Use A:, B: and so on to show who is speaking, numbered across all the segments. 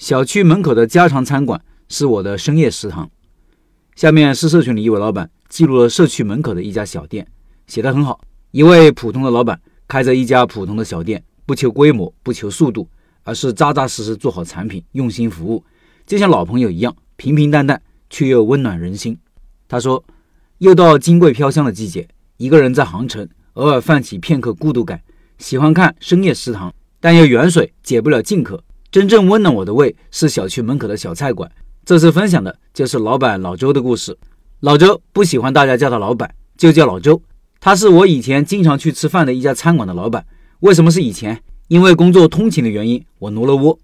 A: 小区门口的家常餐馆是我的深夜食堂。下面是社群里一位老板记录了社区门口的一家小店，写得很好。一位普通的老板开着一家普通的小店，不求规模，不求速度，而是扎扎实实做好产品，用心服务，就像老朋友一样，平平淡淡却又温暖人心。他说：“又到金桂飘香的季节，一个人在杭城，偶尔泛起片刻孤独感，喜欢看深夜食堂，但又远水解不了近渴。”真正温暖我的胃是小区门口的小菜馆。这次分享的就是老板老周的故事。老周不喜欢大家叫他老板，就叫老周。他是我以前经常去吃饭的一家餐馆的老板。为什么是以前？因为工作通勤的原因，我挪了窝。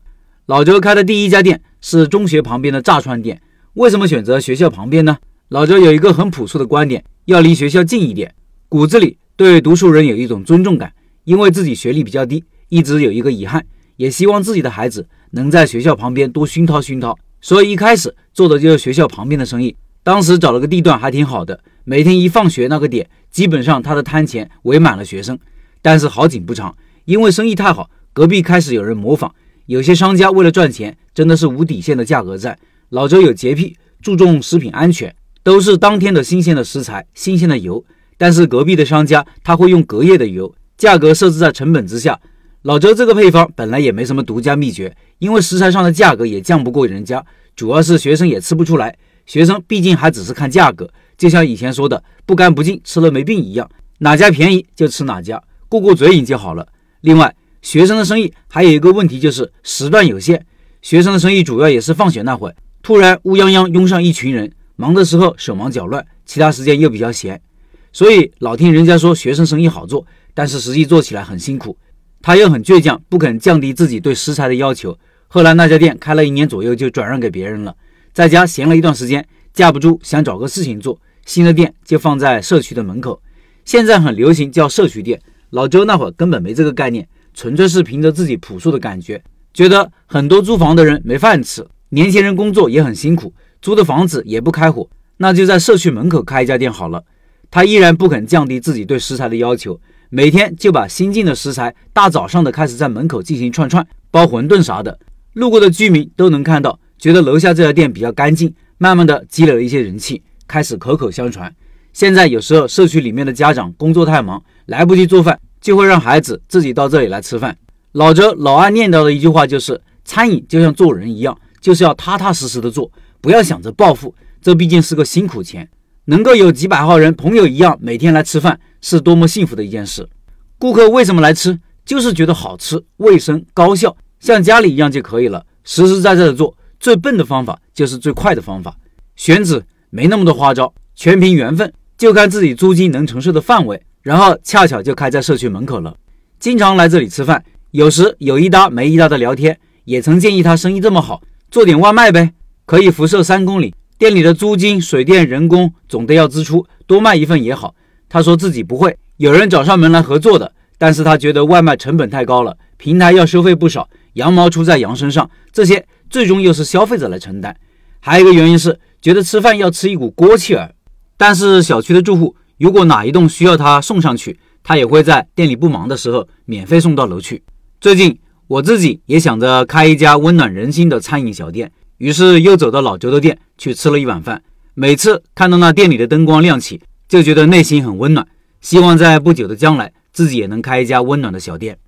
A: 老周开的第一家店是中学旁边的炸串店。为什么选择学校旁边呢？老周有一个很朴素的观点，要离学校近一点。骨子里对读书人有一种尊重感，因为自己学历比较低，一直有一个遗憾。也希望自己的孩子能在学校旁边多熏陶熏陶，所以一开始做的就是学校旁边的生意。当时找了个地段还挺好的，每天一放学那个点，基本上他的摊前围满了学生。但是好景不长，因为生意太好，隔壁开始有人模仿，有些商家为了赚钱，真的是无底线的价格战。老周有洁癖，注重食品安全，都是当天的新鲜的食材、新鲜的油。但是隔壁的商家他会用隔夜的油，价格设置在成本之下。老周这个配方本来也没什么独家秘诀，因为食材上的价格也降不过人家，主要是学生也吃不出来。学生毕竟还只是看价格，就像以前说的“不干不净，吃了没病”一样，哪家便宜就吃哪家，过过嘴瘾就好了。另外，学生的生意还有一个问题就是时段有限，学生的生意主要也是放学那会，突然乌泱泱拥上一群人，忙的时候手忙脚乱，其他时间又比较闲，所以老听人家说学生生意好做，但是实际做起来很辛苦。他又很倔强，不肯降低自己对食材的要求。后来那家店开了一年左右，就转让给别人了。在家闲了一段时间，架不住想找个事情做，新的店就放在社区的门口。现在很流行叫社区店，老周那会儿根本没这个概念，纯粹是凭着自己朴素的感觉，觉得很多租房的人没饭吃，年轻人工作也很辛苦，租的房子也不开火，那就在社区门口开一家店好了。他依然不肯降低自己对食材的要求。每天就把新进的食材，大早上的开始在门口进行串串、包馄饨啥的，路过的居民都能看到，觉得楼下这家店比较干净，慢慢的积累了一些人气，开始口口相传。现在有时候社区里面的家长工作太忙，来不及做饭，就会让孩子自己到这里来吃饭。老周老爱念叨的一句话就是：餐饮就像做人一样，就是要踏踏实实的做，不要想着暴富，这毕竟是个辛苦钱。能够有几百号人朋友一样每天来吃饭，是多么幸福的一件事。顾客为什么来吃？就是觉得好吃、卫生、高效，像家里一样就可以了。实实在在的做，最笨的方法就是最快的方法。选址没那么多花招，全凭缘分，就看自己租金能承受的范围。然后恰巧就开在社区门口了，经常来这里吃饭，有时有一搭没一搭的聊天。也曾建议他生意这么好，做点外卖呗，可以辐射三公里。店里的租金、水电、人工总得要支出，多卖一份也好。他说自己不会，有人找上门来合作的，但是他觉得外卖成本太高了，平台要收费不少，羊毛出在羊身上，这些最终又是消费者来承担。还有一个原因是觉得吃饭要吃一股锅气儿。但是小区的住户如果哪一栋需要他送上去，他也会在店里不忙的时候免费送到楼去。最近我自己也想着开一家温暖人心的餐饮小店。于是又走到老周的店去吃了一碗饭。每次看到那店里的灯光亮起，就觉得内心很温暖。希望在不久的将来，自己也能开一家温暖的小店。